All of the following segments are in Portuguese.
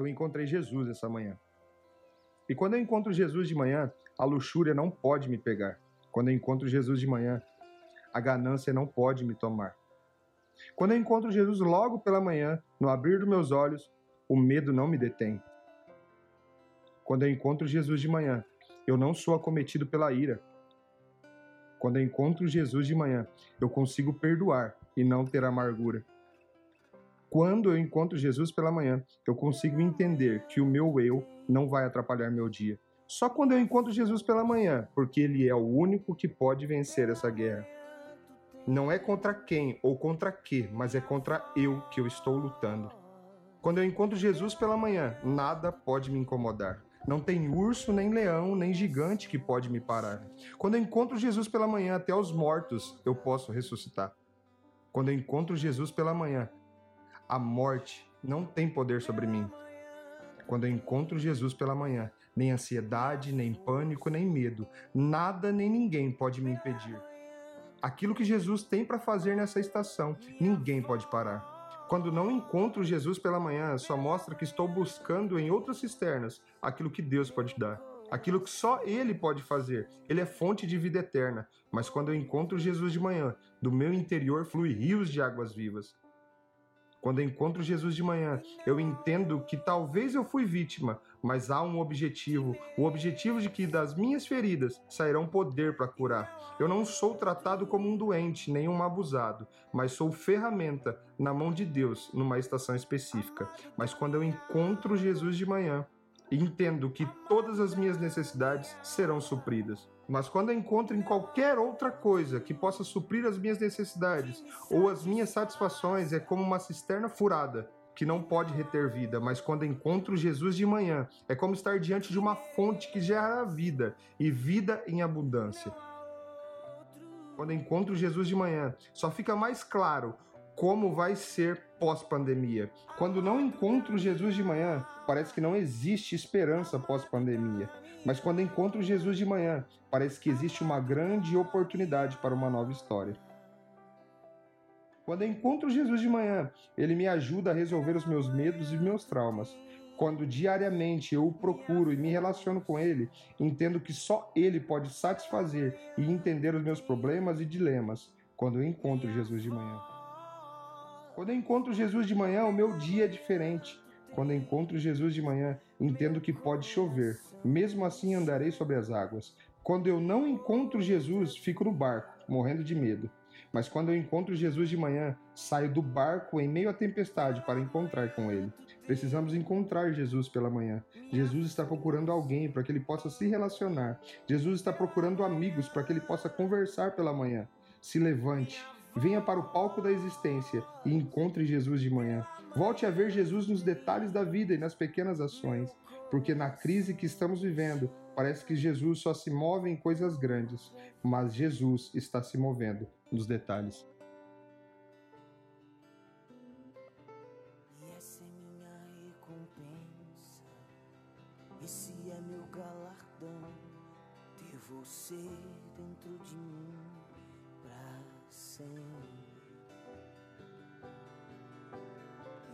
eu encontrei Jesus essa manhã. E quando eu encontro Jesus de manhã, a luxúria não pode me pegar. Quando eu encontro Jesus de manhã, a ganância não pode me tomar. Quando eu encontro Jesus logo pela manhã, no abrir dos meus olhos, o medo não me detém. Quando eu encontro Jesus de manhã, eu não sou acometido pela ira. Quando eu encontro Jesus de manhã, eu consigo perdoar e não ter amargura. Quando eu encontro Jesus pela manhã, eu consigo entender que o meu eu não vai atrapalhar meu dia. Só quando eu encontro Jesus pela manhã, porque ele é o único que pode vencer essa guerra. Não é contra quem ou contra que, mas é contra eu que eu estou lutando. Quando eu encontro Jesus pela manhã, nada pode me incomodar. Não tem urso, nem leão, nem gigante que pode me parar. Quando eu encontro Jesus pela manhã, até os mortos eu posso ressuscitar. Quando eu encontro Jesus pela manhã, a morte não tem poder sobre mim. Quando eu encontro Jesus pela manhã, nem ansiedade, nem pânico, nem medo, nada nem ninguém pode me impedir. Aquilo que Jesus tem para fazer nessa estação, ninguém pode parar. Quando não encontro Jesus pela manhã, só mostra que estou buscando em outras cisternas aquilo que Deus pode dar aquilo que só Ele pode fazer. Ele é fonte de vida eterna. Mas quando eu encontro Jesus de manhã, do meu interior flui rios de águas vivas. Quando encontro Jesus de manhã, eu entendo que talvez eu fui vítima, mas há um objetivo, o objetivo de que das minhas feridas sairão poder para curar. Eu não sou tratado como um doente, nem um abusado, mas sou ferramenta na mão de Deus numa estação específica. Mas quando eu encontro Jesus de manhã, entendo que todas as minhas necessidades serão supridas. Mas quando encontro em qualquer outra coisa que possa suprir as minhas necessidades ou as minhas satisfações, é como uma cisterna furada que não pode reter vida, mas quando encontro Jesus de manhã, é como estar diante de uma fonte que gera vida e vida em abundância. Quando encontro Jesus de manhã, só fica mais claro como vai ser pós-pandemia. Quando não encontro Jesus de manhã, parece que não existe esperança pós-pandemia. Mas quando encontro Jesus de manhã, parece que existe uma grande oportunidade para uma nova história. Quando encontro Jesus de manhã, ele me ajuda a resolver os meus medos e meus traumas. Quando diariamente eu o procuro e me relaciono com ele, entendo que só ele pode satisfazer e entender os meus problemas e dilemas. Quando eu encontro Jesus de manhã. Quando eu encontro Jesus de manhã, o meu dia é diferente. Quando eu encontro Jesus de manhã, entendo que pode chover. Mesmo assim andarei sobre as águas. Quando eu não encontro Jesus, fico no barco, morrendo de medo. Mas quando eu encontro Jesus de manhã, saio do barco em meio à tempestade para encontrar com ele. Precisamos encontrar Jesus pela manhã. Jesus está procurando alguém para que ele possa se relacionar. Jesus está procurando amigos para que ele possa conversar pela manhã. Se levante, Venha para o palco da existência e encontre Jesus de manhã. Volte a ver Jesus nos detalhes da vida e nas pequenas ações, porque na crise que estamos vivendo, parece que Jesus só se move em coisas grandes, mas Jesus está se movendo nos detalhes. E essa é minha recompensa, esse é meu galardão, ter você dentro de mim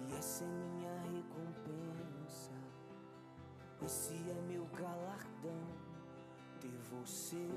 E essa é minha recompensa, esse é meu galardão, ter você